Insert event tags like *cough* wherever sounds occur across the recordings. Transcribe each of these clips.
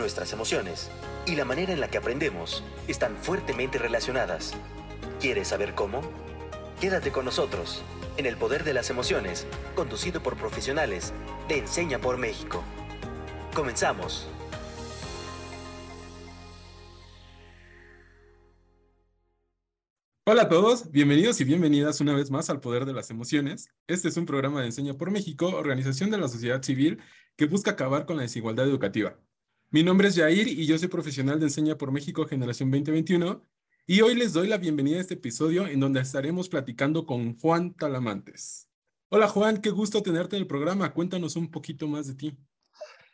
nuestras emociones y la manera en la que aprendemos están fuertemente relacionadas. ¿Quieres saber cómo? Quédate con nosotros en El Poder de las Emociones, conducido por profesionales de Enseña por México. Comenzamos. Hola a todos, bienvenidos y bienvenidas una vez más al Poder de las Emociones. Este es un programa de Enseña por México, organización de la sociedad civil que busca acabar con la desigualdad educativa. Mi nombre es Jair y yo soy profesional de Enseña por México Generación 2021 y hoy les doy la bienvenida a este episodio en donde estaremos platicando con Juan Talamantes. Hola Juan, qué gusto tenerte en el programa. Cuéntanos un poquito más de ti.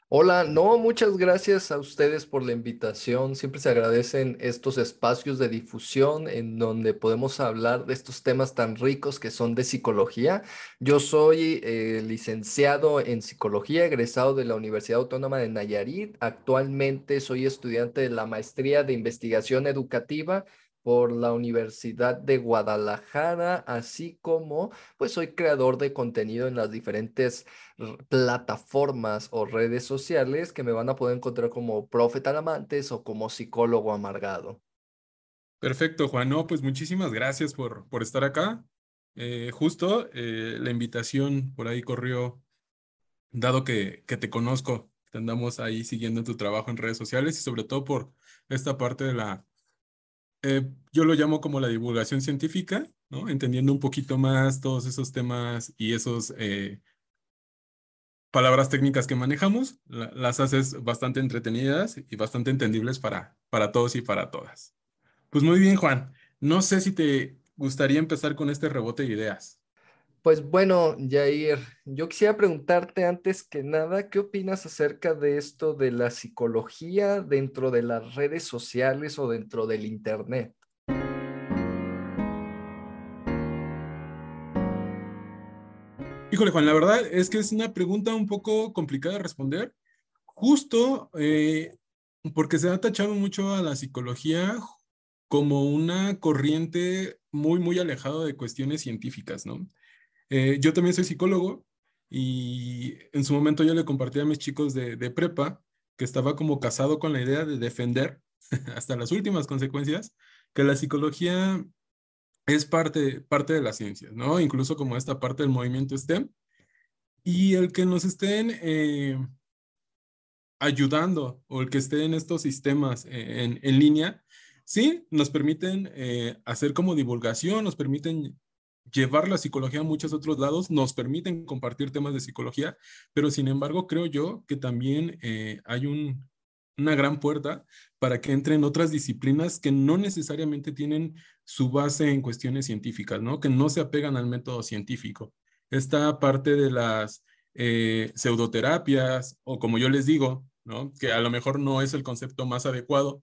Hola, no, muchas gracias a ustedes por la invitación. Siempre se agradecen estos espacios de difusión en donde podemos hablar de estos temas tan ricos que son de psicología. Yo soy eh, licenciado en psicología, egresado de la Universidad Autónoma de Nayarit. Actualmente soy estudiante de la maestría de investigación educativa por la Universidad de Guadalajara, así como pues soy creador de contenido en las diferentes plataformas o redes sociales que me van a poder encontrar como Profe Talamantes o como psicólogo amargado. Perfecto, Juan. No, pues muchísimas gracias por, por estar acá. Eh, justo eh, la invitación por ahí corrió, dado que, que te conozco, te andamos ahí siguiendo tu trabajo en redes sociales y sobre todo por esta parte de la eh, yo lo llamo como la divulgación científica. Entendiendo un poquito más todos esos temas y esos eh, palabras técnicas que manejamos, las haces bastante entretenidas y bastante entendibles para, para todos y para todas. Pues muy bien, Juan. No sé si te gustaría empezar con este rebote de ideas. Pues bueno, Jair, yo quisiera preguntarte antes que nada, ¿qué opinas acerca de esto de la psicología dentro de las redes sociales o dentro del Internet? Híjole, Juan, la verdad es que es una pregunta un poco complicada de responder, justo eh, porque se ha tachado mucho a la psicología como una corriente muy, muy alejada de cuestiones científicas, ¿no? Eh, yo también soy psicólogo y en su momento yo le compartí a mis chicos de, prepa que estaba como casado con la idea de defender *laughs* hasta las últimas consecuencias que la psicología es parte, parte de las ciencias, ¿no? Incluso como esta parte del movimiento STEM. Y el que nos estén eh, ayudando o el que esté en estos sistemas eh, en, en, línea, sí, nos permiten hacer como divulgación, nos permiten llevar la psicología a muchos otros lados, nos permiten compartir temas de psicología, pero sin embargo creo yo que también eh, hay un, una gran puerta para que entren otras disciplinas que no necesariamente tienen su base en cuestiones científicas, ¿no? Que no se apegan al método científico. Esta parte de las eh, pseudoterapias, o como yo les digo, ¿no? Que a lo mejor no es el concepto más adecuado,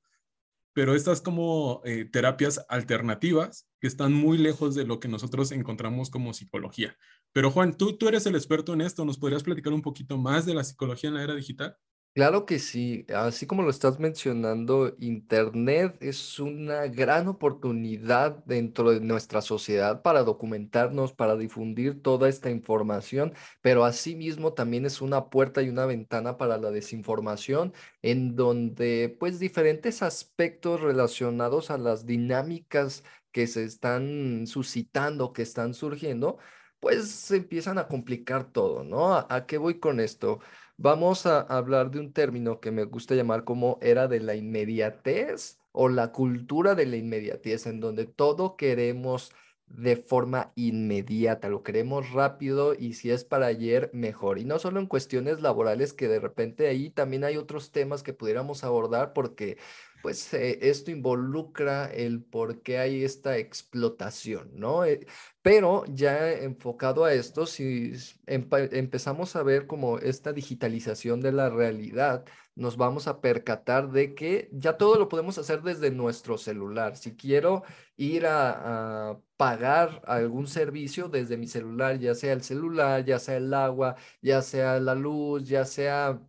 pero estas como eh, terapias alternativas que están muy lejos de lo que nosotros encontramos como psicología. Pero Juan, tú, tú eres el experto en esto, ¿nos podrías platicar un poquito más de la psicología en la era digital? Claro que sí, así como lo estás mencionando, Internet es una gran oportunidad dentro de nuestra sociedad para documentarnos, para difundir toda esta información, pero asimismo también es una puerta y una ventana para la desinformación, en donde pues diferentes aspectos relacionados a las dinámicas que se están suscitando, que están surgiendo, pues se empiezan a complicar todo, ¿no? ¿A, qué voy con esto? Vamos a hablar de un término que me gusta llamar como era de la inmediatez o la cultura de la inmediatez, en donde todo queremos de forma inmediata, lo queremos rápido y si es para ayer, mejor. Y no solo en cuestiones laborales, que de repente ahí también hay otros temas que pudiéramos abordar porque pues eh, esto involucra el por qué hay esta explotación, ¿no? Eh, pero ya enfocado a esto, si empezamos a ver como esta digitalización de la realidad, nos vamos a percatar de que ya todo lo podemos hacer desde nuestro celular. Si quiero ir a, a pagar algún servicio desde mi celular, ya sea el celular, ya sea el agua, ya sea la luz, ya sea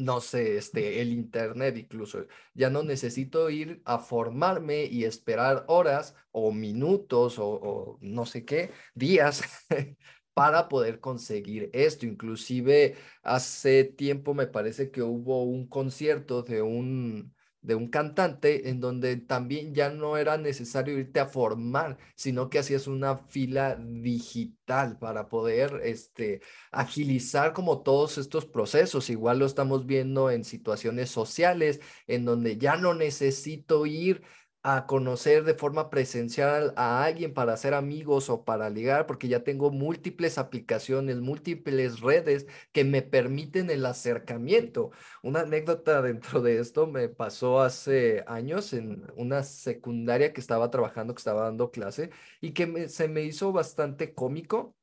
no sé, este, el internet incluso. Ya no necesito ir a formarme y esperar horas o minutos o, no sé qué, días *laughs* para poder conseguir esto. Inclusive hace tiempo me parece que hubo un concierto de un de un cantante en donde también ya no era necesario irte a formar, sino que hacías una fila digital para poder este, agilizar como todos estos procesos. Igual lo estamos viendo en situaciones sociales, en donde ya no necesito ir a conocer de forma presencial a alguien para hacer amigos o para ligar, porque ya tengo múltiples aplicaciones, múltiples redes que me permiten el acercamiento. Una anécdota *laughs* dentro de esto me pasó hace años en una secundaria que estaba trabajando, que estaba dando clase y que se me hizo bastante cómico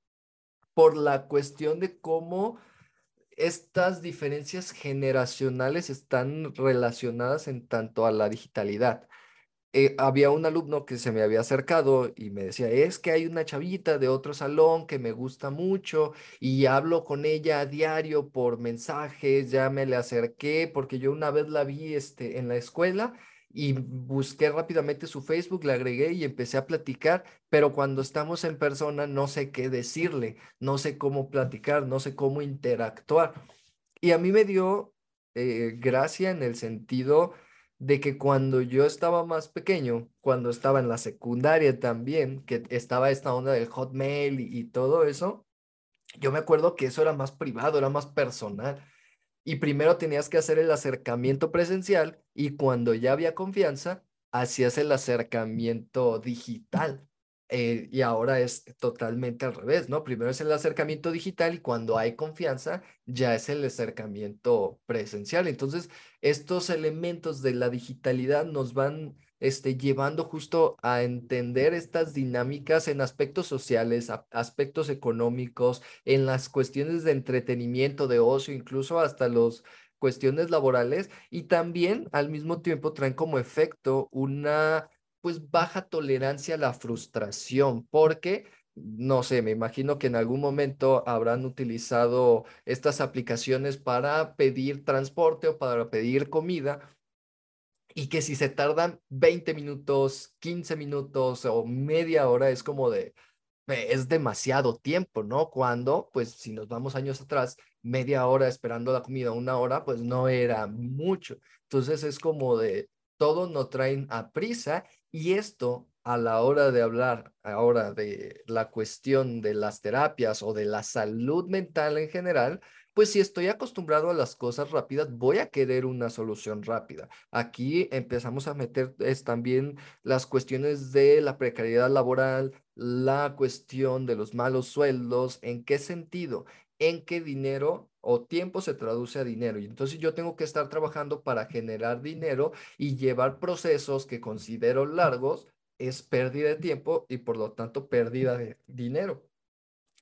por la cuestión de cómo estas diferencias generacionales están relacionadas en tanto a la digitalidad. Eh, había un alumno que se me había acercado y me decía, es que hay una chavita de otro salón que me gusta mucho y hablo con ella a diario por mensajes, ya me le acerqué porque yo una vez la vi este, en la escuela y busqué rápidamente su Facebook, le agregué y empecé a platicar, pero cuando estamos en persona no sé qué decirle, no sé cómo platicar, no sé cómo interactuar. Y a mí me dio eh, gracia en el sentido de que cuando yo estaba más pequeño, cuando estaba en la secundaria también, que estaba esta onda del hotmail y, todo eso, yo me acuerdo que eso era más privado, era más personal. Y primero tenías que hacer el acercamiento presencial y cuando ya había confianza, hacías el acercamiento digital. Eh, y ahora es totalmente al revés, ¿no? Primero es el acercamiento digital y cuando hay confianza ya es el acercamiento presencial. Entonces, estos elementos de la digitalidad nos van este, llevando justo a entender estas dinámicas en aspectos sociales, aspectos económicos, en las cuestiones de entretenimiento, de ocio, incluso hasta las cuestiones laborales y también al mismo tiempo traen como efecto una pues baja tolerancia a la frustración, porque, no sé, me imagino que en algún momento habrán utilizado estas aplicaciones para pedir transporte o para pedir comida y que si se tardan 20 minutos, 15 minutos o media hora es como de, es demasiado tiempo, ¿no? Cuando, pues si nos vamos años atrás, media hora esperando la comida, una hora, pues no era mucho. Entonces es como de, todo nos traen a prisa y esto a la hora de hablar ahora de la cuestión de las terapias o de la salud mental en general, pues si estoy acostumbrado a las cosas rápidas, voy a querer una solución rápida. Aquí empezamos a meter es también las cuestiones de la precariedad laboral, la cuestión de los malos sueldos, ¿en qué sentido? En qué dinero o tiempo se traduce a dinero. Y entonces yo tengo que estar trabajando para generar dinero y llevar procesos que considero largos es pérdida de tiempo y por lo tanto pérdida de dinero.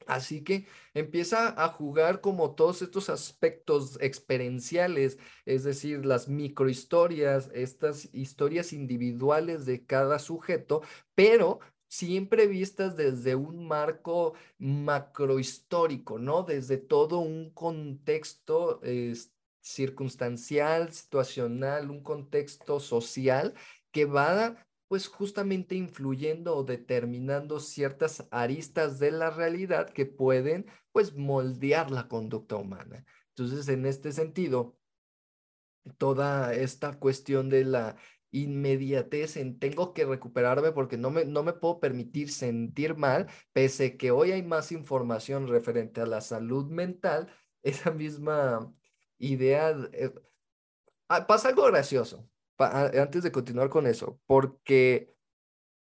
Así que empieza a jugar como todos estos aspectos experienciales, es decir, las microhistorias, estas historias individuales de cada sujeto, pero siempre vistas desde un marco macrohistórico, ¿no? Desde todo un contexto circunstancial, situacional, un contexto social que va pues justamente influyendo o determinando ciertas aristas de la realidad que pueden pues moldear la conducta humana. Entonces, en este sentido, toda esta cuestión de la inmediatez en tengo que recuperarme porque no me, no me puedo permitir sentir mal, pese que hoy hay más información referente a la salud mental, *laughs* esa misma idea, eh, ah, pasa algo gracioso, antes de continuar con eso, porque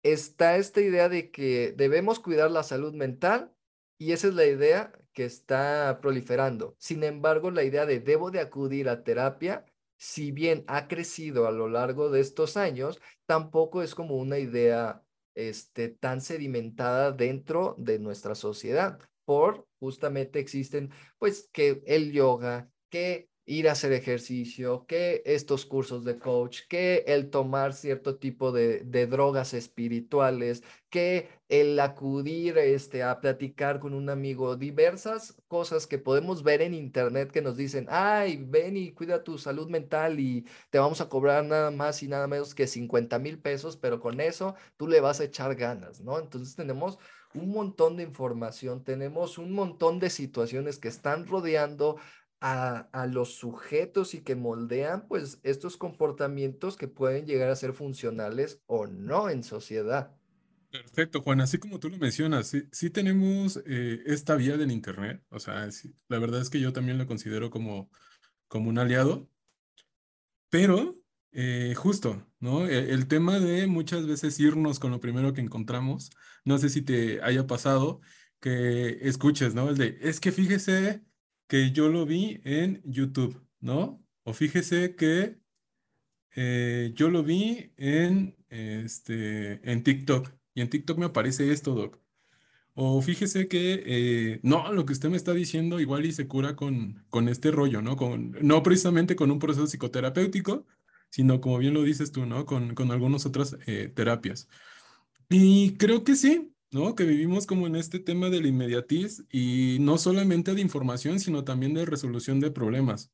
está esta idea de que debemos cuidar la salud mental y esa es la idea que está proliferando. Sin embargo, la idea de debo de acudir a terapia si bien ha crecido a lo largo de estos años, tampoco es como una idea este, tan sedimentada dentro de nuestra sociedad, por justamente existen pues que el yoga, que ir a hacer ejercicio, que estos cursos de coach, que el tomar cierto tipo de, de, drogas espirituales, que el acudir este, a platicar con un amigo, diversas cosas que podemos ver en internet que nos dicen, ay, ven y cuida tu salud mental y te vamos a cobrar nada más y nada menos que 50 mil pesos, pero con eso tú le vas a echar ganas, ¿no? Entonces tenemos un montón de información, tenemos un montón de situaciones que están rodeando a, a, los sujetos y que moldean pues estos comportamientos que pueden llegar a ser funcionales o no en sociedad. Perfecto, Juan. Así como tú lo mencionas, sí, tenemos eh, esta vía del Internet. O sea, la verdad es que yo también lo considero como, como un aliado. Pero eh, justo, ¿no? E, el, tema de muchas veces irnos con lo primero que encontramos. No sé si te haya pasado que escuches, ¿no? El de, es que fíjese que yo lo vi en YouTube, ¿no? O fíjese que eh, yo lo vi en, este, en TikTok y en TikTok me aparece esto, Doc. O fíjese que, eh, no, lo que usted me está diciendo igual y se cura con, con este rollo, ¿no? Con, no precisamente con un proceso psicoterapéutico, sino como bien lo dices tú, ¿no? Con, con algunas otras eh, terapias. Y creo que sí, ¿no? Que vivimos como en este tema del inmediatiz y no solamente de información, sino también de resolución de problemas.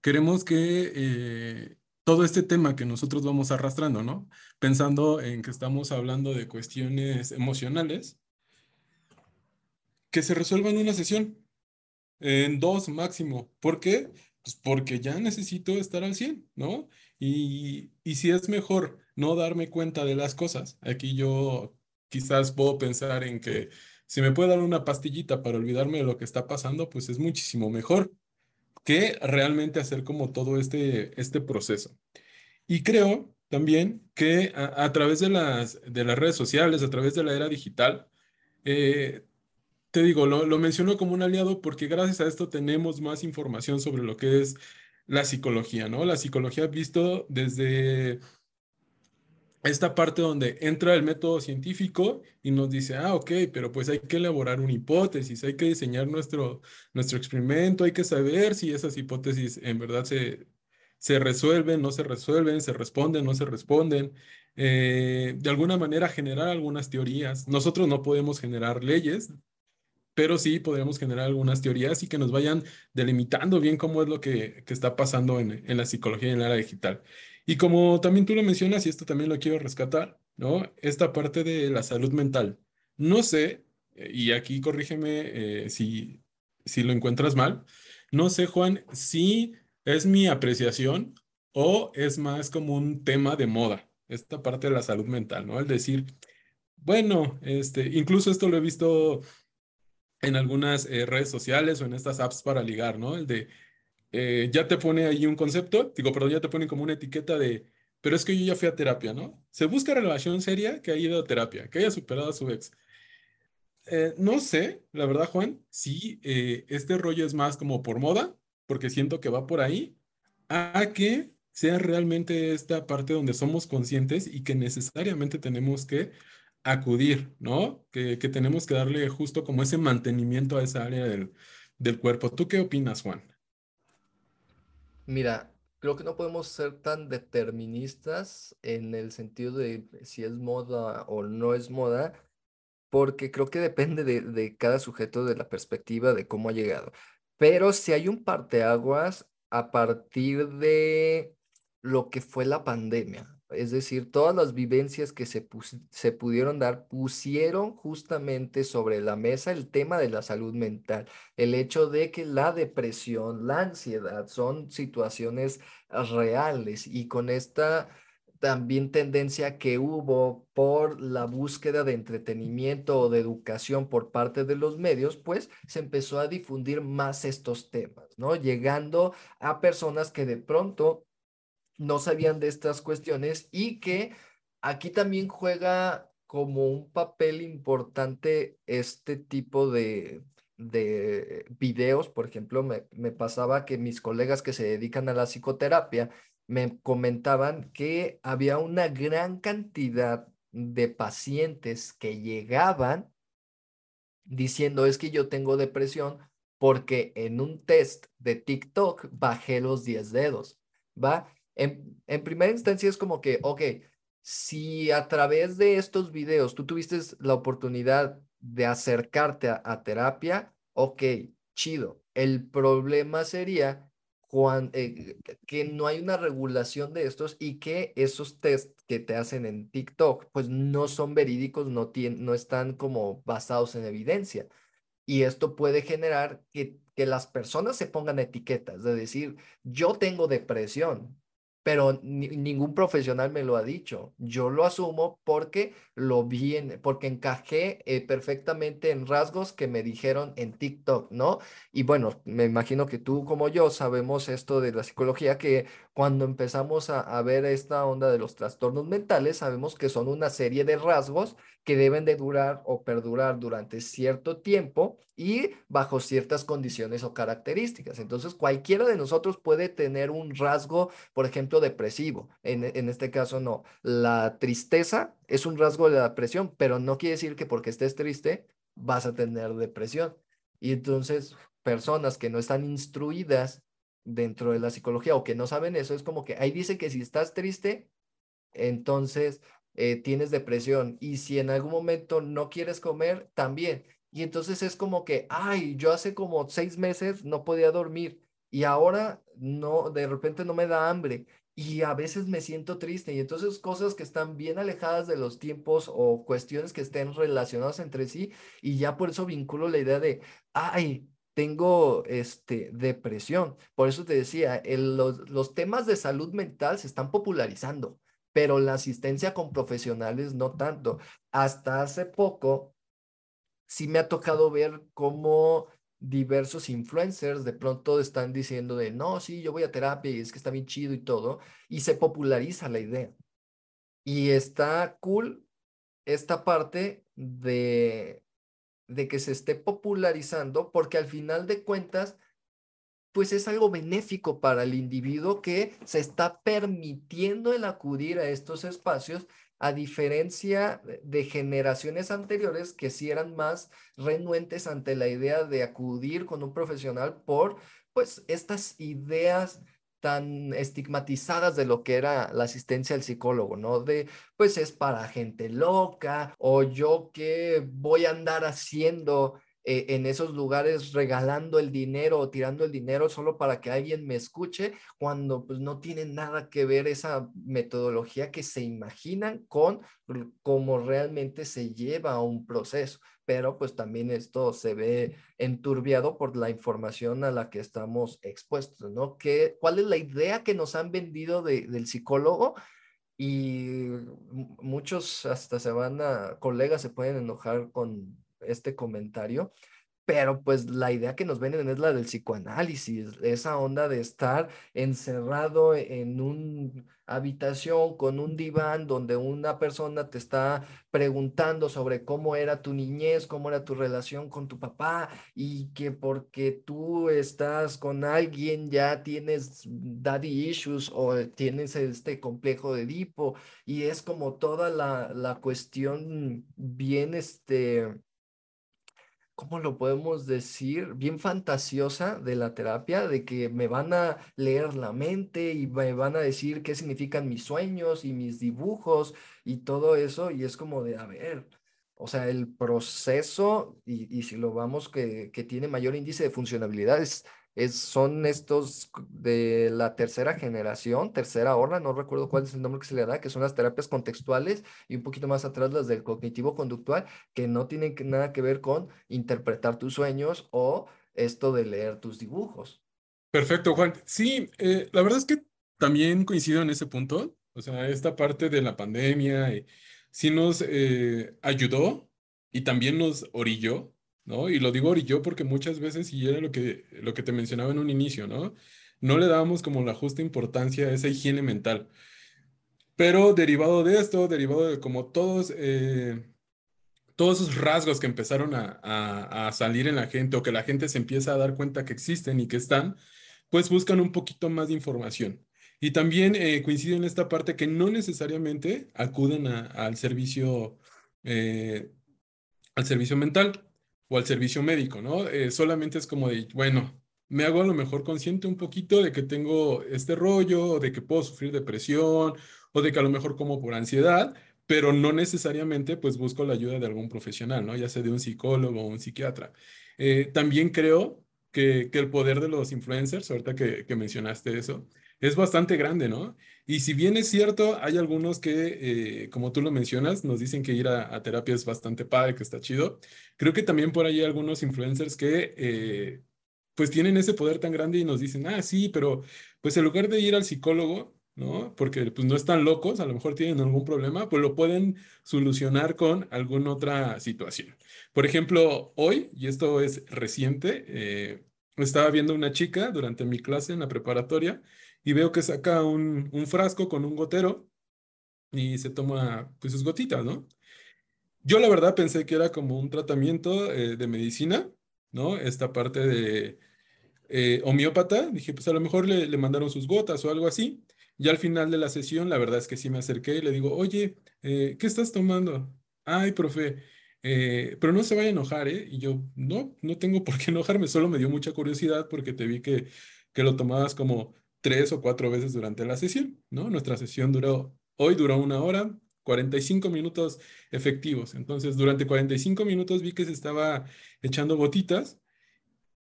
Queremos que eh, todo este tema que nosotros vamos arrastrando, ¿no? Pensando en que estamos hablando de cuestiones emocionales, que se resuelvan en una sesión, en dos máximo. ¿Por qué? Pues porque ya necesito estar al 100, ¿no? Y, y si es mejor no darme cuenta de las cosas, aquí yo quizás puedo pensar en que si me puede dar una pastillita para olvidarme de lo que está pasando, pues es muchísimo mejor que realmente hacer como todo este, este proceso. Y creo también que a, través de las, de las redes sociales, a través de la era digital, eh, te digo, lo, lo menciono como un aliado porque gracias a esto tenemos más información sobre lo que es la psicología, ¿no? La psicología visto desde esta parte donde entra el método científico y nos dice, ah, ok, pero pues hay que elaborar una hipótesis, hay que diseñar nuestro, nuestro experimento, hay que saber si esas hipótesis en verdad se, se resuelven, no se resuelven, se responden, no se responden. Eh, de alguna manera generar algunas teorías. Nosotros no podemos generar leyes, pero sí podríamos generar algunas teorías y que nos vayan delimitando bien cómo es lo que, que está pasando en, en, la psicología y en la era digital. Y como también tú lo mencionas, y esto también lo quiero rescatar, ¿no? Esta parte de la salud mental. No sé, eh, y aquí corrígeme eh, si, si lo encuentras mal, no sé, Juan, si es mi apreciación o es más como un tema de moda, esta parte de la salud mental, ¿no? El decir, bueno, este, incluso esto lo he visto en algunas eh, redes sociales o en estas apps para ligar, ¿no? El de, eh, ya te pone ahí un concepto, digo, perdón, ya te pone como una etiqueta de, pero es que yo ya fui a terapia, ¿no? Se busca relación seria que haya ido a terapia, que haya superado a su ex. Eh, no sé, la verdad, Juan, si eh, este rollo es más como por moda, porque siento que va por ahí, a que sea realmente esta parte donde somos conscientes y que necesariamente tenemos que acudir, ¿no? Que, que tenemos que darle justo como ese mantenimiento a esa área del, del cuerpo. ¿Tú qué opinas, Juan? Mira, creo que no podemos ser tan deterministas en el sentido de si es moda o no es moda, porque creo que depende de, cada sujeto, de la perspectiva, de cómo ha llegado. Pero si hay un parteaguas a partir de lo que fue la pandemia. Es decir, todas las vivencias que se, se pudieron dar pusieron justamente sobre la mesa el tema de la salud mental, el hecho de que la depresión, la ansiedad son situaciones reales y con esta también tendencia que hubo por la búsqueda de entretenimiento o de educación por parte de los medios, pues se empezó a difundir más estos temas, ¿no? Llegando a personas que de pronto no sabían de estas cuestiones y que aquí también juega como un papel importante este tipo de, de videos. Por ejemplo, me, me pasaba que mis colegas que se dedican a la psicoterapia me comentaban que había una gran cantidad de pacientes que llegaban diciendo es que yo tengo depresión porque en un test de TikTok bajé los 10 dedos, ¿va? En, primera instancia es como que, ok, si a través de estos videos tú tuviste la oportunidad de acercarte a, terapia, ok, chido. El problema sería eh, que no hay una regulación de estos y que esos test que te hacen en TikTok, pues no son verídicos, no, no están como basados en evidencia. Y esto puede generar que, que las personas se pongan etiquetas, de decir, yo tengo depresión, pero ningún profesional me lo ha dicho. Yo lo asumo porque lo vi, en, porque encajé eh, perfectamente en rasgos que me dijeron en TikTok, ¿no? Y bueno, me imagino que tú como yo sabemos esto de la psicología, que cuando empezamos a, a ver esta onda de los trastornos mentales, sabemos que son una serie de rasgos que deben de durar o perdurar durante cierto tiempo y bajo ciertas condiciones o características. Entonces, cualquiera de nosotros puede tener un rasgo, por ejemplo, depresivo. En, en este caso, no. La tristeza es un rasgo de la depresión, pero no quiere decir que porque estés triste vas a tener depresión. Y entonces, personas que no están instruidas dentro de la psicología o que no saben eso, es como que ahí dice que si estás triste, entonces eh, tienes depresión y si en algún momento no quieres comer, también. Y entonces es como que, ay, yo hace como seis meses no podía dormir y ahora no, de repente no me da hambre y a veces me siento triste y entonces cosas que están bien alejadas de los tiempos o cuestiones que estén relacionadas entre sí y ya por eso vinculo la idea de, ay, tengo este, depresión. Por eso te decía, los, los temas de salud mental se están popularizando pero la asistencia con profesionales no tanto. Hasta hace poco, sí me ha tocado ver cómo diversos influencers de pronto están diciendo de, no, sí, yo voy a terapia y es que está bien chido y todo, y se populariza la idea. Y está cool esta parte de, de que se esté popularizando porque al final de cuentas pues es algo benéfico para el individuo que se está permitiendo el acudir a estos espacios a diferencia de generaciones anteriores que sí eran más renuentes ante la idea de acudir con un profesional por pues estas ideas tan estigmatizadas de lo que era la asistencia al psicólogo, ¿no? De, pues es para gente loca o yo que voy a andar haciendo eh, en esos lugares regalando el dinero o tirando el dinero solo para que alguien me escuche, cuando pues no tiene nada que ver esa metodología que se imaginan con cómo realmente se lleva un proceso. Pero pues también esto se ve enturbiado por la información a la que estamos expuestos, ¿no? ¿Qué, ¿Cuál es la idea que nos han vendido del psicólogo? y muchos hasta se van a, colegas se pueden enojar con este comentario, pero pues la idea que nos venden es la del psicoanálisis, esa onda de estar encerrado en una habitación con un diván donde una persona te está preguntando sobre cómo era tu niñez, cómo era tu relación con tu papá y que porque tú estás con alguien ya tienes daddy issues o tienes este complejo de Edipo y es como toda la, la cuestión bien este ¿cómo lo podemos decir? Bien fantasiosa de la terapia, de que me van a leer la mente y me van a decir qué significan mis sueños y mis dibujos y todo eso, y es como de, a ver, o sea, el proceso, y, si lo vamos que, que tiene mayor índice de funcionalidad, es son estos de la tercera generación, tercera ola, no recuerdo cuál es el nombre que se le da, que son las terapias contextuales y un poquito más atrás las del cognitivo conductual, que no tienen nada que ver con interpretar tus sueños o esto de leer tus dibujos. Perfecto, Juan. Sí, eh, la verdad es que también coincido en ese punto. O sea, esta parte de la pandemia eh, sí nos eh, ayudó y también nos orilló ¿no? Y lo digo yo porque muchas veces, y era lo que, lo que te mencionaba en un inicio, ¿no? No le dábamos como la justa importancia a esa higiene mental. Pero derivado de esto, derivado de como todos, eh, todos esos rasgos que empezaron a, salir en la gente o que la gente se empieza a dar cuenta que existen y que están, pues buscan un poquito más de información. Y también eh, coincido en esta parte que no necesariamente acuden al servicio, eh, al servicio mental o al servicio médico, ¿no? Eh, solamente es como de, bueno, me hago a lo mejor consciente un poquito de que tengo este rollo, de que puedo sufrir depresión, o de que a lo mejor como por ansiedad, pero no necesariamente pues busco la ayuda de algún profesional, ¿no? Ya sea de un psicólogo o un psiquiatra. Eh, también creo que, que el poder de los influencers, ahorita que, que mencionaste eso, es bastante grande, ¿no? Y si bien es cierto, hay algunos que, eh, como tú lo mencionas, nos dicen que ir a, terapia es bastante padre, que está chido. Creo que también por ahí hay algunos influencers que, eh, pues tienen ese poder tan grande y nos dicen, ah, sí, pero pues en lugar de ir al psicólogo, ¿no? Porque pues no están locos, a lo mejor tienen algún problema, pues lo pueden solucionar con alguna otra situación. Por ejemplo, hoy, y esto es reciente, eh, estaba viendo una chica durante mi clase en la preparatoria y veo que saca un, frasco con un gotero y se toma pues sus gotitas, ¿no? Yo la verdad pensé que era como un tratamiento eh, de medicina, ¿no? Esta parte de eh, homeópata, dije, pues a lo mejor le, le, mandaron sus gotas o algo así. Y al final de la sesión, la verdad es que sí me acerqué y le digo, oye, eh, ¿qué estás tomando? Ay, profe, pero no se vaya a enojar, ¿eh? Y yo, no, no tengo por qué enojarme, solo me dio mucha curiosidad porque te vi que, que lo tomabas como tres o cuatro veces durante la sesión, ¿no? Nuestra sesión duró, hoy duró una hora, 45 minutos efectivos. Entonces, durante 45 minutos vi que se estaba echando gotitas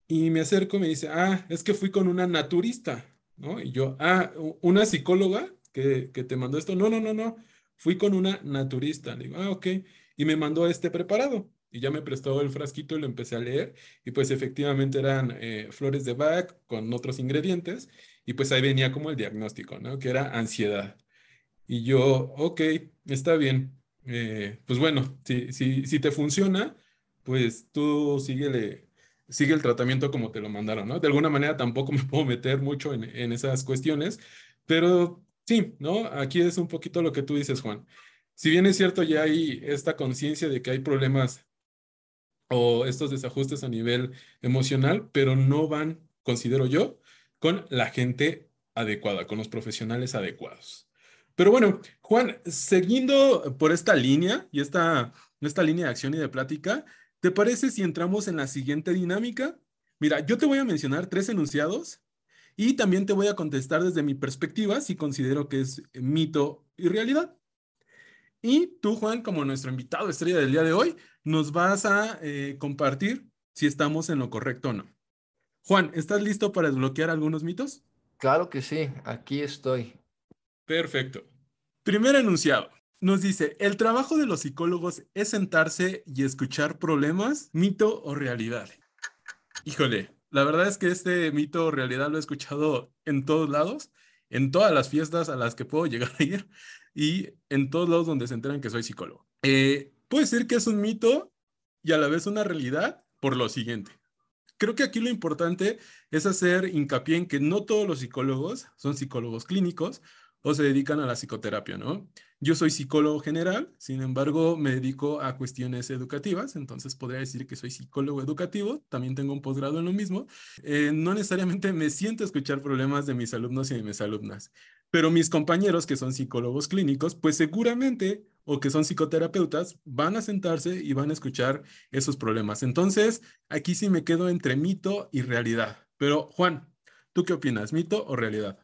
y me acerco y me dice, ah, es que fui con una naturista, ¿no? Y yo, ah, una psicóloga que, que te mandó esto. No, no, no, no, fui con una naturista. Le digo, ah, ok. Y me mandó este preparado. Y ya me prestó el frasquito y lo empecé a leer. Y pues efectivamente eran eh, flores de Bach con otros ingredientes. Y pues ahí venía como el diagnóstico, ¿no? Que era ansiedad. Y yo, ok, está bien. Eh, pues bueno, si, si, si te funciona, pues tú síguele, sigue el tratamiento como te lo mandaron, ¿no? De alguna manera tampoco *laughs* me puedo meter mucho en, en esas cuestiones, pero sí, ¿no? Aquí es un poquito lo que tú dices, Juan. Si bien es cierto, ya hay esta conciencia de que hay problemas o estos desajustes a nivel emocional, pero no van, considero yo, con la gente adecuada, con los profesionales adecuados. Pero bueno, Juan, siguiendo por esta línea y esta, esta línea de acción y de plática, ¿te parece si entramos en la siguiente dinámica? Mira, yo te voy a mencionar tres enunciados y también te voy a contestar desde mi perspectiva si considero que es mito y realidad. Y tú, Juan, como nuestro invitado estrella del día de hoy, nos vas a eh, compartir si estamos en lo correcto o no. Juan, ¿estás listo para desbloquear algunos mitos? Claro que sí, aquí estoy. Perfecto. Primer enunciado. Nos dice, el trabajo de los psicólogos es sentarse y escuchar problemas, mito o realidad. Híjole, la verdad es que este mito o realidad lo he escuchado en todos lados, en todas las fiestas a las que puedo llegar a ir y en todos lados donde se enteran que soy psicólogo. Eh, puede ser que es un mito y a la vez una realidad por lo siguiente creo que aquí lo importante es hacer hincapié en que no todos los psicólogos son psicólogos clínicos o se dedican a la psicoterapia, ¿no? Yo soy psicólogo general, sin embargo, me dedico a cuestiones educativas, entonces podría decir que soy psicólogo educativo, también tengo un posgrado en lo mismo. Eh, no necesariamente me siento a escuchar problemas de mis alumnos y de mis alumnas, pero mis compañeros que son psicólogos clínicos, pues seguramente o que son psicoterapeutas, van a sentarse y van a escuchar esos problemas. Entonces, aquí sí me quedo entre mito y realidad. Pero, Juan, ¿tú qué opinas? ¿Mito o realidad?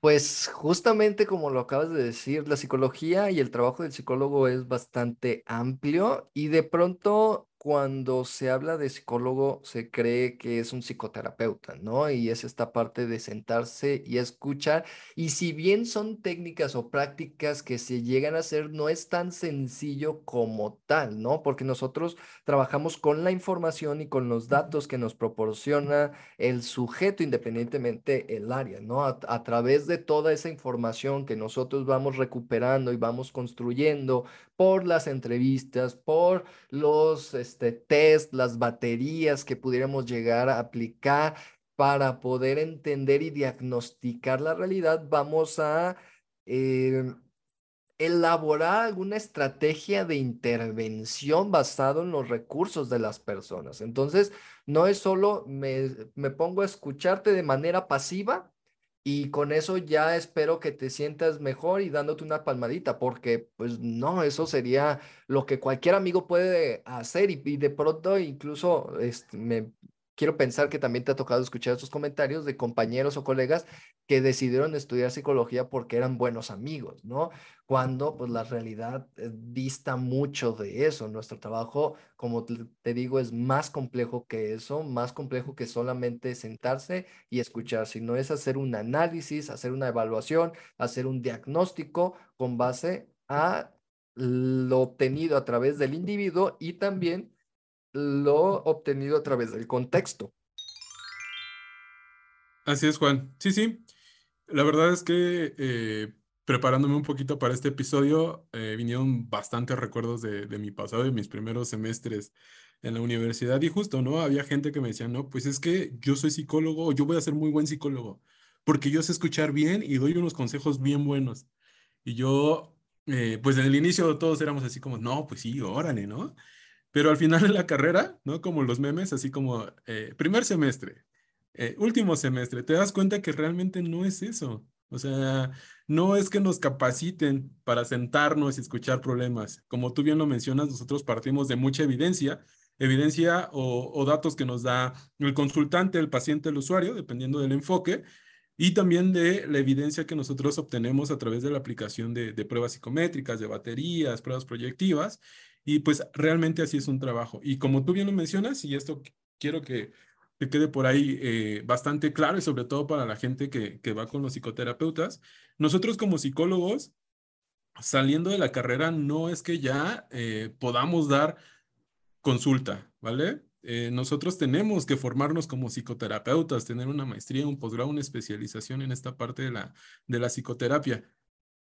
Pues justamente como lo acabas de decir, la psicología y el trabajo del psicólogo es bastante amplio y de pronto cuando se habla de psicólogo se cree que es un psicoterapeuta, ¿no? Y es esta parte de sentarse y escuchar. Y si bien son técnicas o prácticas que se llegan a hacer, no es tan sencillo como tal, ¿no? Porque nosotros trabajamos con la información y con los datos que nos proporciona el sujeto independientemente el área, ¿no? A, a través de toda esa información que nosotros vamos recuperando y vamos construyendo por las entrevistas, por los este, test, las baterías que pudiéramos llegar a aplicar para poder entender y diagnosticar la realidad, vamos a eh, elaborar alguna estrategia de intervención basado en los recursos de las personas. Entonces, no es solo me, me pongo a escucharte de manera pasiva y con eso ya espero que te sientas mejor y dándote una palmadita, porque pues no, eso sería lo que cualquier amigo puede hacer y, de pronto incluso este, me, quiero pensar que también te ha tocado escuchar estos comentarios de compañeros o colegas que decidieron estudiar psicología porque eran buenos amigos, ¿no? Cuando pues la realidad eh, dista mucho de eso. Nuestro trabajo, como te digo, es más complejo que eso, más complejo que solamente sentarse y escuchar, sino es hacer un análisis, hacer una evaluación, hacer un diagnóstico con base a lo obtenido a través del individuo y también lo obtenido a través del contexto. Así es, Juan. Sí, sí. La verdad es que eh, preparándome un poquito para este episodio, eh, vinieron bastantes recuerdos de, mi pasado, de mis primeros semestres en la universidad. Y justo, ¿no? Había gente que me decía, no, pues es que yo soy psicólogo, yo voy a ser muy buen psicólogo, porque yo sé escuchar bien y doy unos consejos bien buenos. Y yo, eh, pues en el inicio todos éramos así como, no, pues sí, órale, ¿no? Pero al final de la carrera, ¿no? Como los memes, así como eh, primer semestre, eh, último semestre, te das cuenta que realmente no es eso. O sea, no es que nos capaciten para sentarnos y escuchar problemas. Como tú bien lo mencionas, nosotros partimos de mucha evidencia, evidencia o, o datos que nos da el consultante, el paciente, el usuario, dependiendo del enfoque, y también de la evidencia que nosotros obtenemos a través de la aplicación de, pruebas psicométricas, de baterías, pruebas proyectivas, y pues realmente así es un trabajo. Y como tú bien lo mencionas, y esto quiero que, quede por ahí eh, bastante claro, y sobre todo para la gente que, que va con los psicoterapeutas, nosotros como psicólogos, saliendo de la carrera, no es que ya eh, podamos dar consulta, ¿vale? Eh, nosotros tenemos que formarnos como psicoterapeutas, tener una maestría, un posgrado, una especialización en esta parte de la, de la psicoterapia.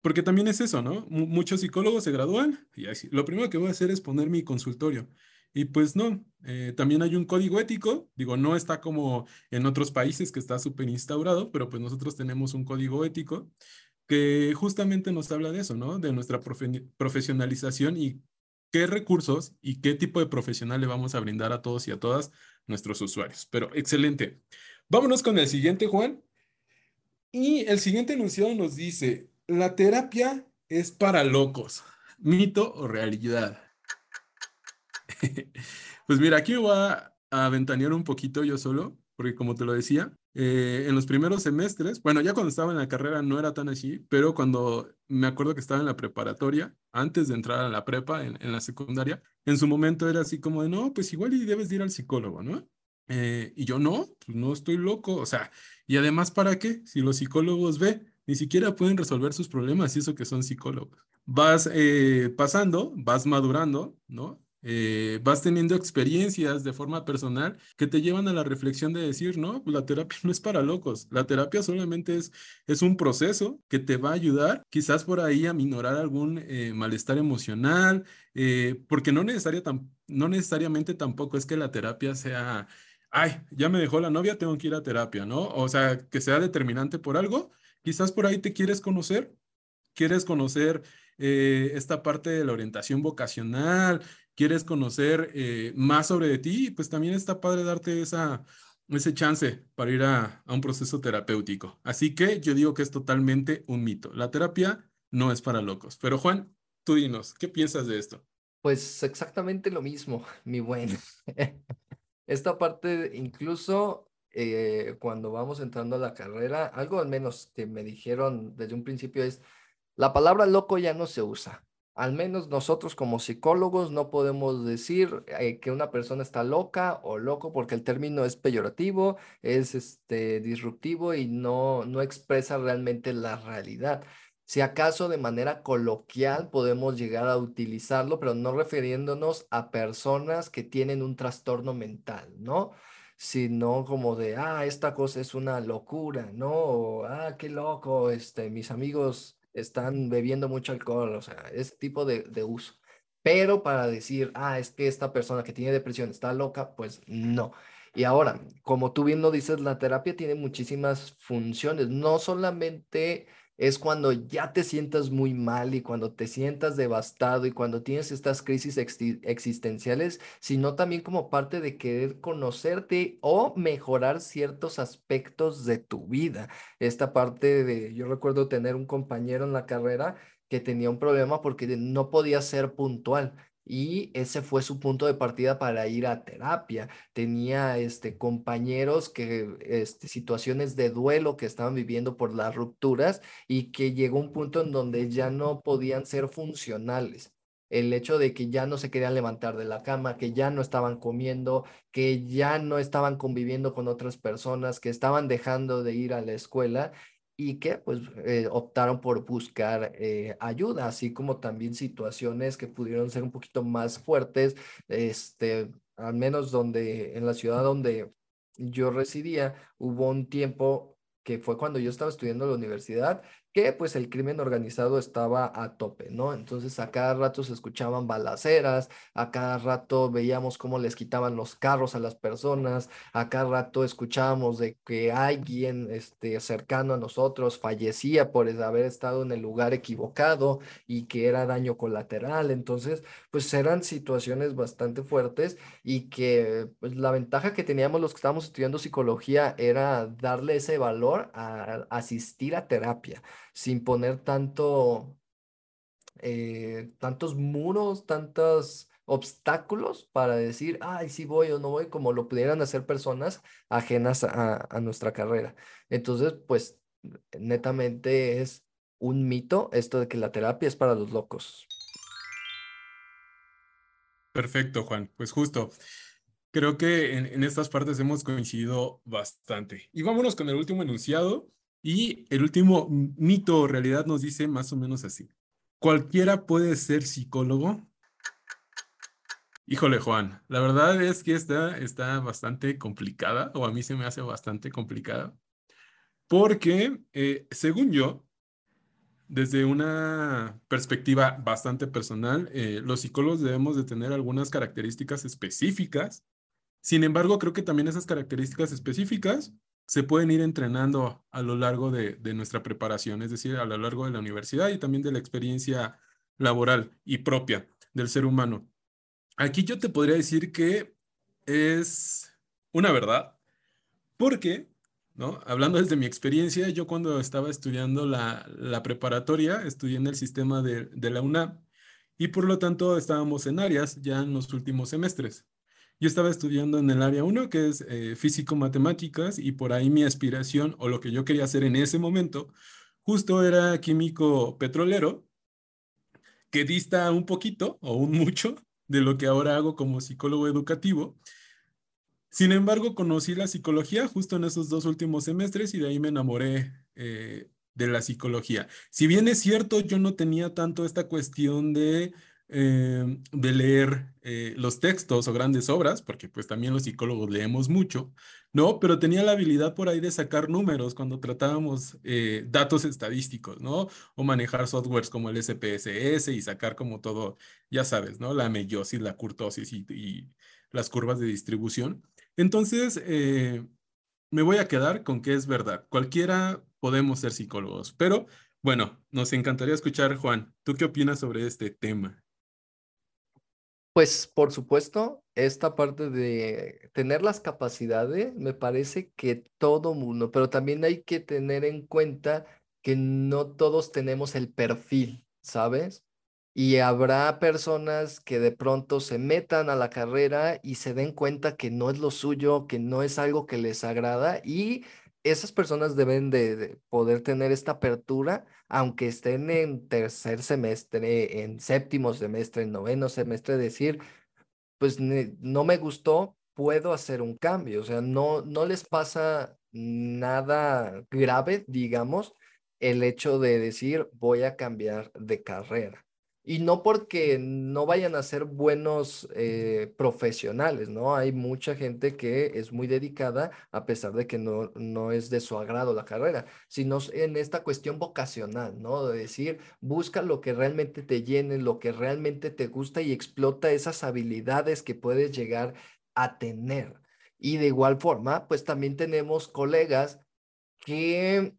Porque también es eso, ¿no? muchos psicólogos se gradúan y así, lo primero que voy a hacer es poner mi consultorio. Y pues no, eh, también hay un código ético, digo, no está como en otros países que está súper instaurado, pero pues nosotros tenemos un código ético que justamente nos habla de eso, ¿no? De nuestra profesionalización y qué recursos y qué tipo de profesional le vamos a brindar a todos y a todas nuestros usuarios. Pero excelente. Vámonos con el siguiente, Juan. Y el siguiente enunciado nos dice, la terapia es para locos, mito o realidad. *laughs* pues mira, aquí voy a, a un poquito yo solo, porque como te lo decía, eh, en los primeros semestres, bueno, ya cuando estaba en la carrera no era tan así, pero cuando me acuerdo que estaba en la preparatoria, antes de entrar a la prepa, en, la secundaria, en su momento era así como de, no, pues igual y debes ir al psicólogo, ¿no? Eh, y yo no, pues no estoy loco, o sea, y además, ¿para qué? Si los psicólogos ve, ni siquiera pueden resolver sus problemas y eso que son psicólogos. Vas eh, pasando, vas madurando, ¿no? Eh, vas teniendo experiencias de forma personal que te llevan a la reflexión de decir, no, la terapia *laughs* no es para locos, la terapia solamente es, es un proceso que te va a ayudar quizás por ahí a minorar algún eh, malestar emocional, porque no, necesaria no necesariamente tampoco es que la terapia sea, ay, ya me dejó la novia, tengo que ir a terapia, ¿no? O sea, que sea determinante por algo, quizás por ahí te quieres conocer, quieres conocer esta parte de la orientación vocacional, quieres conocer eh, más sobre ti, pues también está padre darte esa, ese chance para ir a, a, un proceso terapéutico. Así que yo digo que es totalmente un mito. La terapia no es para locos. Pero Juan, tú dinos, ¿qué piensas de esto? Pues exactamente lo mismo, *laughs* mi buen. *laughs* Esta parte, incluso eh, cuando vamos entrando a la carrera, algo al menos que me dijeron desde un principio es, la palabra loco ya no se usa al menos nosotros como psicólogos no podemos decir eh, que una persona está loca o loco porque el término es peyorativo, es este, disruptivo y no, no expresa realmente la realidad. Si acaso de manera coloquial podemos llegar a utilizarlo, pero no refiriéndonos a personas que tienen un trastorno mental, ¿no? Sino como de, ah, esta cosa es una locura, ¿no? O, ah, qué loco, este, mis amigos están bebiendo mucho alcohol, o sea, ese tipo de, de uso. Pero para decir, ah, es que esta persona que tiene depresión está loca, pues no. Y ahora, como tú bien lo dices, la terapia tiene muchísimas funciones, no solamente es cuando ya te sientas muy mal y cuando te sientas devastado y cuando tienes estas crisis existenciales, sino también como parte de querer conocerte o mejorar ciertos aspectos de tu vida. Esta parte de, yo recuerdo tener un compañero en la carrera que tenía un problema porque no podía ser puntual y ese fue su punto de partida para ir a terapia. Tenía este, compañeros que, este, situaciones de duelo que estaban viviendo por las rupturas y que llegó un punto en donde ya no podían ser funcionales. El hecho de que ya no se querían levantar de la cama, que ya no estaban comiendo, que ya no estaban conviviendo con otras personas, que estaban dejando de ir a la escuela y que pues eh, optaron por buscar eh, ayuda, así como también situaciones que pudieron ser un poquito más fuertes, este, al menos donde en la ciudad donde yo residía, hubo un tiempo que fue cuando yo estaba estudiando en la universidad, que pues el crimen organizado estaba a tope, ¿no? Entonces a cada rato se escuchaban balaceras, a cada rato veíamos cómo les quitaban los carros a las personas, a cada rato escuchábamos de que alguien este, cercano a nosotros fallecía por haber estado en el lugar equivocado y que era daño colateral. Entonces, pues eran situaciones bastante fuertes y que pues, la ventaja que teníamos los que estábamos estudiando psicología era darle ese valor a asistir a terapia sin poner tanto, eh, tantos muros, tantos obstáculos para decir, ay, sí voy o no voy, como lo pudieran hacer personas ajenas a, nuestra carrera. Entonces, pues, netamente es un mito esto de que la terapia es para los locos. Perfecto, Juan. Pues justo. Creo que en, en, estas partes hemos coincidido bastante. Y vámonos con el último enunciado, y el último mito o realidad nos dice más o menos así. ¿Cualquiera puede ser psicólogo? Híjole, Juan, la verdad es que esta está bastante complicada, o a mí se me hace bastante complicada, porque eh, según yo, desde una perspectiva bastante personal, eh, los psicólogos debemos de tener algunas características específicas. Sin embargo, creo que también esas características específicas se pueden ir entrenando a lo largo de, nuestra preparación, es decir, a lo largo de la universidad y también de la experiencia laboral y propia del ser humano. Aquí yo te podría decir que es una verdad, porque, ¿no? Hablando desde mi experiencia, yo cuando estaba estudiando la, preparatoria, estudié en el sistema de, de la UNAM y por lo tanto estábamos en áreas ya en los últimos semestres. Yo estaba estudiando en el área 1, que es eh, físico-matemáticas, y por ahí mi aspiración o lo que yo quería hacer en ese momento, justo era químico petrolero, que dista un poquito o un mucho de lo que ahora hago como psicólogo educativo. Sin embargo, conocí la psicología justo en esos dos últimos semestres y de ahí me enamoré eh, de la psicología. Si bien es cierto, yo no tenía tanto esta cuestión de eh, de leer eh, los textos o grandes obras, porque pues también los psicólogos leemos mucho, ¿no? Pero tenía la habilidad por ahí de sacar números cuando tratábamos eh, datos estadísticos, ¿no? O manejar softwares como el SPSS y sacar como todo, ya sabes, ¿no? La meiosis, la curtosis y, y las curvas de distribución. Entonces, me voy a quedar con que es verdad. Cualquiera podemos ser psicólogos, pero bueno, nos encantaría escuchar, Juan, ¿tú qué opinas sobre este tema? Pues por supuesto, esta parte de tener las capacidades, me parece que todo mundo, pero también hay que tener en cuenta que no todos tenemos el perfil, ¿sabes? Y habrá personas que de pronto se metan a la carrera y se den cuenta que no es lo suyo, que no es algo que les agrada y esas personas deben de, poder tener esta apertura, aunque estén en tercer semestre, en séptimo semestre, en noveno semestre, decir, pues no me gustó, puedo hacer un cambio. O sea, no, no les pasa nada grave, digamos, el hecho de decir, voy a cambiar de carrera. Y no porque no vayan a ser buenos eh, profesionales, ¿no? Hay mucha gente que es muy dedicada a pesar de que no, no es de su agrado la carrera, sino en esta cuestión vocacional, ¿no? De decir, busca lo que realmente te llene, lo que realmente te gusta y explota esas habilidades que puedes llegar a tener. Y de igual forma, pues también tenemos colegas que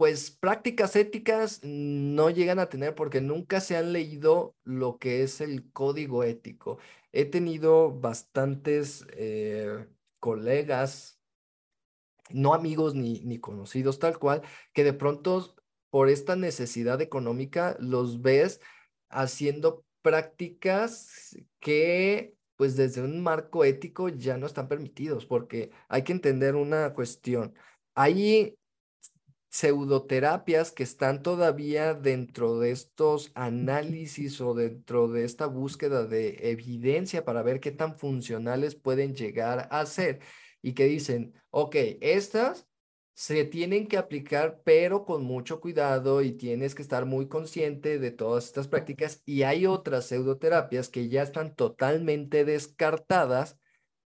pues prácticas éticas no llegan a tener porque nunca se han leído lo que es el código ético. He tenido bastantes eh, colegas, no amigos ni, ni conocidos tal cual, que de pronto por esta necesidad económica los ves haciendo prácticas que pues desde un marco ético ya no están permitidos, porque hay que entender una cuestión. Hay pseudoterapias que están todavía dentro de estos análisis o dentro de esta búsqueda de evidencia para ver qué tan funcionales pueden llegar a ser y que dicen, ok, estas se tienen que aplicar, pero con mucho cuidado y tienes que estar muy consciente de todas estas prácticas. Y hay otras pseudoterapias que ya están totalmente descartadas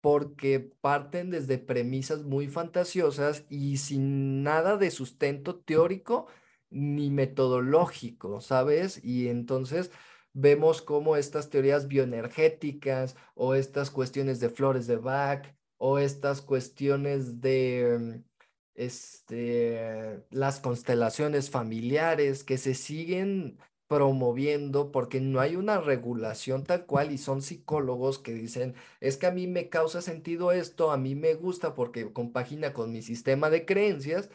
porque parten desde premisas muy fantasiosas y sin nada de sustento teórico ni metodológico, ¿sabes? Y entonces vemos cómo estas teorías bioenergéticas o estas cuestiones de flores de Bach o estas cuestiones de este, las constelaciones familiares que se siguen promoviendo porque no hay una regulación tal cual y son psicólogos que dicen, es que a mí me causa sentido esto, a mí me gusta porque compagina con mi sistema de creencias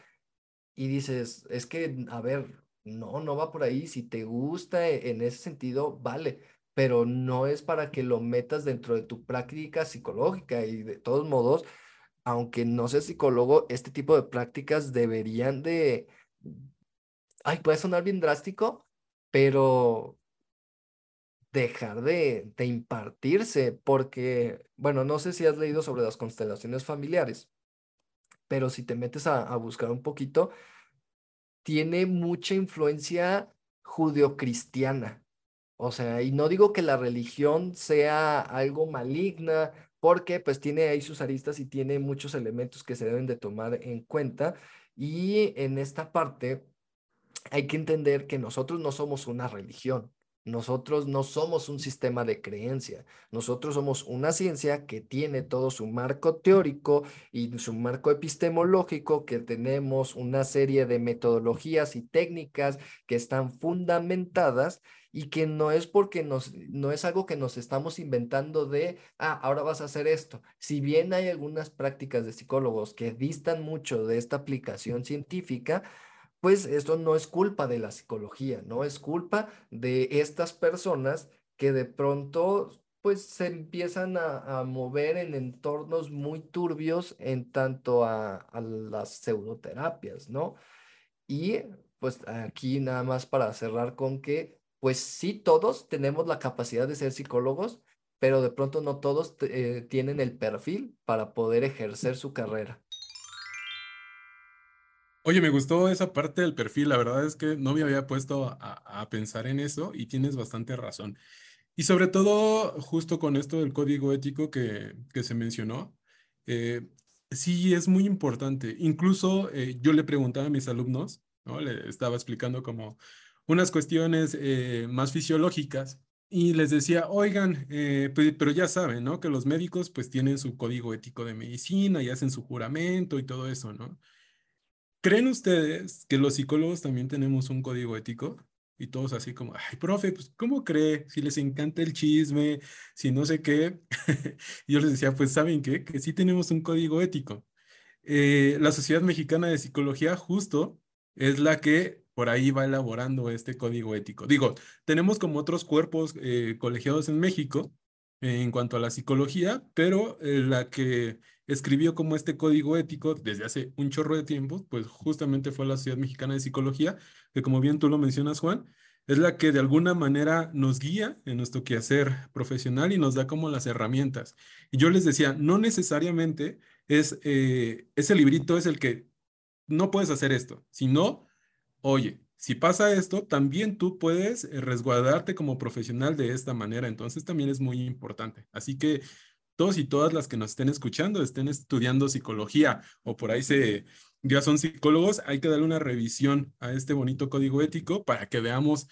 y dices, es que, a ver, no, no va por ahí, si te gusta e, en ese sentido, vale, pero no es para que lo metas dentro de tu práctica psicológica y de todos modos, aunque no seas psicólogo, este tipo de prácticas deberían de, ay, puede sonar bien drástico, pero dejar de, de impartirse, porque, bueno, no sé si has leído sobre las constelaciones familiares, pero si te metes a, a buscar un poquito, tiene mucha influencia judeocristiana. O sea, y no digo que la religión sea algo maligna, porque pues tiene ahí sus aristas y tiene muchos elementos que se deben de tomar en cuenta. Y en esta parte hay que entender que nosotros no somos una religión, nosotros no somos un sistema de creencia, nosotros somos una ciencia que tiene todo su marco teórico y su marco epistemológico, que tenemos una serie de metodologías y técnicas que están fundamentadas y que no es porque nos, no es algo que nos estamos inventando de, ah, ahora vas a hacer esto. Si bien hay algunas prácticas de psicólogos que distan mucho de esta aplicación científica, pues esto no es culpa de la psicología, no es culpa de estas personas que de pronto pues se empiezan a, mover en entornos muy turbios en tanto a, a las pseudoterapias, ¿no? Y pues aquí nada más para cerrar con que pues sí, todos tenemos la capacidad de ser psicólogos, pero de pronto no todos eh, tienen el perfil para poder ejercer su carrera. Oye, me gustó esa parte del perfil. La verdad es que no me había puesto a, pensar en eso y tienes bastante razón. Y sobre todo, justo con esto del código ético que, se mencionó, eh, sí es muy importante. Incluso eh, yo le preguntaba a mis alumnos, ¿no? Le estaba explicando como unas cuestiones eh, más fisiológicas y les decía, oigan, pues, pero ya saben, ¿no? Que los médicos pues tienen su código ético de medicina y hacen su juramento y todo eso, ¿no? ¿Creen ustedes que los psicólogos también tenemos un código ético? Y todos así como, ay, profe, pues, ¿cómo cree? Si les encanta el chisme, si no sé qué. *laughs* yo les decía, pues, ¿saben qué? Que sí tenemos un código ético. Eh, la Sociedad Mexicana de Psicología justo es la que por ahí va elaborando este código ético. Digo, tenemos como otros cuerpos eh, colegiados en México en cuanto a la psicología, pero eh, la que escribió como este código ético desde hace un chorro de tiempo, pues justamente fue la Sociedad Mexicana de Psicología, que como bien tú lo mencionas, Juan, es la que de alguna manera nos guía en nuestro quehacer profesional y nos da como las herramientas. Y yo les decía, no necesariamente es eh, ese librito es el que no puedes hacer esto, sino, oye, si pasa esto, también tú puedes eh, resguardarte como profesional de esta manera. Entonces también es muy importante. Así que todos y todas las que nos estén escuchando, estén estudiando psicología o por ahí se, ya son psicólogos, hay que darle una revisión a este bonito código ético para que veamos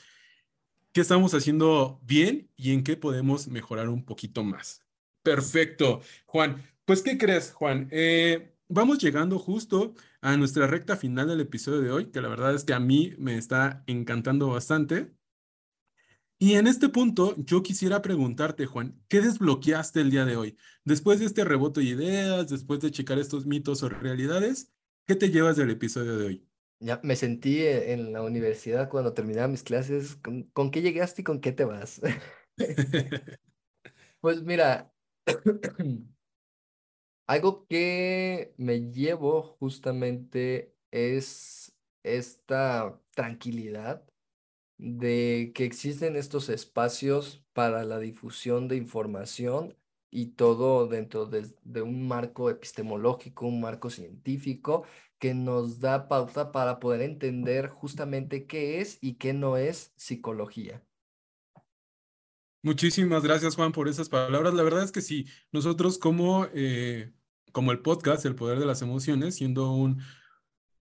qué estamos haciendo bien y en qué podemos mejorar un poquito más. Perfecto, Juan. Pues, ¿qué crees, Juan? Eh, vamos llegando justo a nuestra recta final del episodio de hoy, que la verdad es que a mí me está encantando bastante. Y en este punto, yo quisiera preguntarte, Juan, ¿qué desbloqueaste el día de hoy? Después de este rebote de ideas, después de checar estos mitos o realidades, ¿qué te llevas del episodio de hoy? Ya me sentí e, en la universidad cuando terminaba mis clases. ¿Con, qué llegaste y con qué te vas? *laughs* Pues mira, *clears throat* algo que me llevo justamente es esta tranquilidad de que existen estos espacios para la difusión de información y todo dentro de, un marco epistemológico, un marco científico que nos da pauta para poder entender justamente qué es y qué no es psicología. Muchísimas gracias, Juan, por esas palabras. La verdad es que sí, nosotros como, eh, como el podcast, El Poder de las Emociones, siendo un,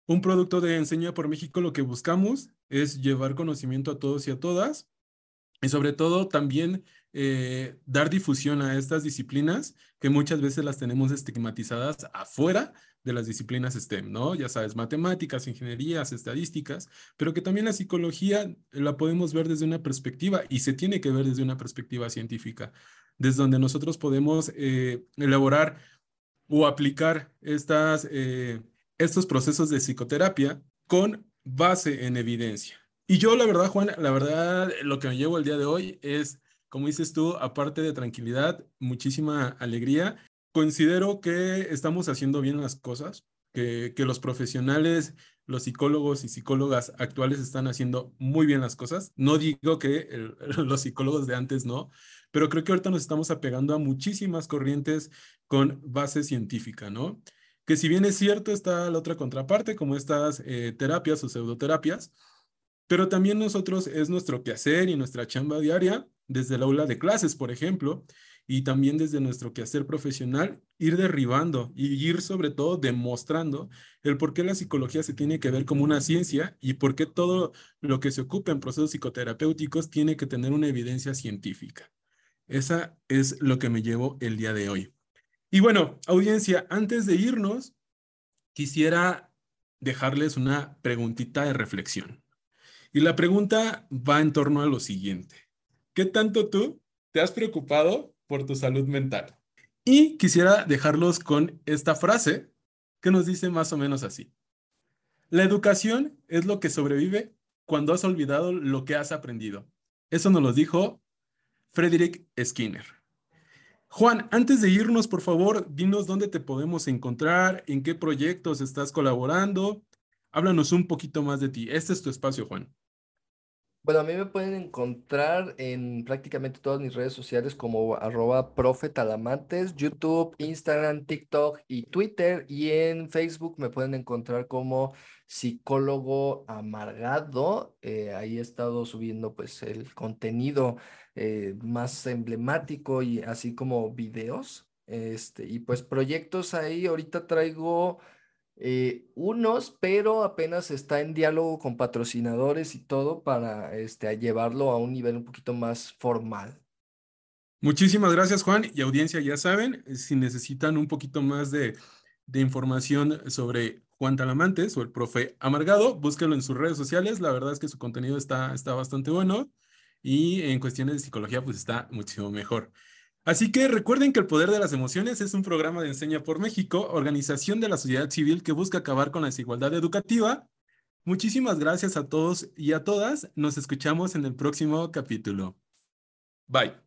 un producto de Enseña por México, lo que buscamos es llevar conocimiento a todos y a todas y sobre todo también eh, dar difusión a estas disciplinas que muchas veces las tenemos estigmatizadas afuera de las disciplinas STEM, ¿no? Ya sabes, matemáticas, ingenierías, estadísticas, pero que también la psicología la podemos ver desde una perspectiva y se tiene que ver desde una perspectiva científica, desde donde nosotros podemos eh, elaborar o aplicar estas, eh, estos procesos de psicoterapia con base en evidencia. Y yo, la verdad, Juan, la verdad, lo que me llevo el día de hoy es, como dices tú, aparte de tranquilidad, muchísima alegría. Considero que estamos haciendo bien las cosas, que, que los profesionales, los psicólogos y psicólogas actuales están haciendo muy bien las cosas. No digo que *laughs* los psicólogos de antes no, pero creo que ahorita nos estamos apegando a muchísimas corrientes con base científica, ¿no? Que si bien es cierto, está la otra contraparte, como estas eh, terapias o pseudoterapias, pero también nosotros es nuestro quehacer y nuestra chamba diaria, desde el aula de clases, por ejemplo, y también desde nuestro quehacer profesional, ir derribando y ir sobre todo demostrando el por qué la psicología se tiene que ver como una ciencia y por qué todo lo que se ocupa en procesos psicoterapéuticos tiene que tener una evidencia científica. Esa es lo que me llevo el día de hoy. Y bueno, audiencia, antes de irnos, quisiera dejarles una preguntita de reflexión. Y la pregunta va en torno a lo siguiente. ¿Qué tanto tú te has preocupado por tu salud mental? Y quisiera dejarlos con esta frase que nos dice más o menos así. La educación es lo que sobrevive cuando has olvidado lo que has aprendido. Eso nos lo dijo Frederick Skinner. Juan, antes de irnos, por favor, dinos dónde te podemos encontrar, en qué proyectos estás colaborando. Háblanos un poquito más de ti. Este es tu espacio, Juan. Bueno, a mí me pueden encontrar en prácticamente todas mis redes sociales como arroba profetalamantes, YouTube, Instagram, TikTok y Twitter. Y en Facebook me pueden encontrar como psicólogo amargado. Eh, ahí he estado subiendo pues el contenido eh, más emblemático y así como videos. Este, y pues proyectos ahí, ahorita traigo eh, unos, pero apenas está en diálogo con patrocinadores y todo para este, llevarlo a un nivel un poquito más formal. Muchísimas gracias, Juan. Y audiencia, ya saben, si necesitan un poquito más de, de información sobre Juan Talamantes o el profe Amargado, búsquenlo en sus redes sociales. La verdad es que su contenido está, está bastante bueno y en cuestiones de psicología, pues está mucho mejor. Así que recuerden que El Poder de las Emociones es un programa de Enseña por México, organización de la sociedad civil que busca acabar con la desigualdad educativa. Muchísimas gracias a todos y a todas. Nos escuchamos en el próximo capítulo. Bye.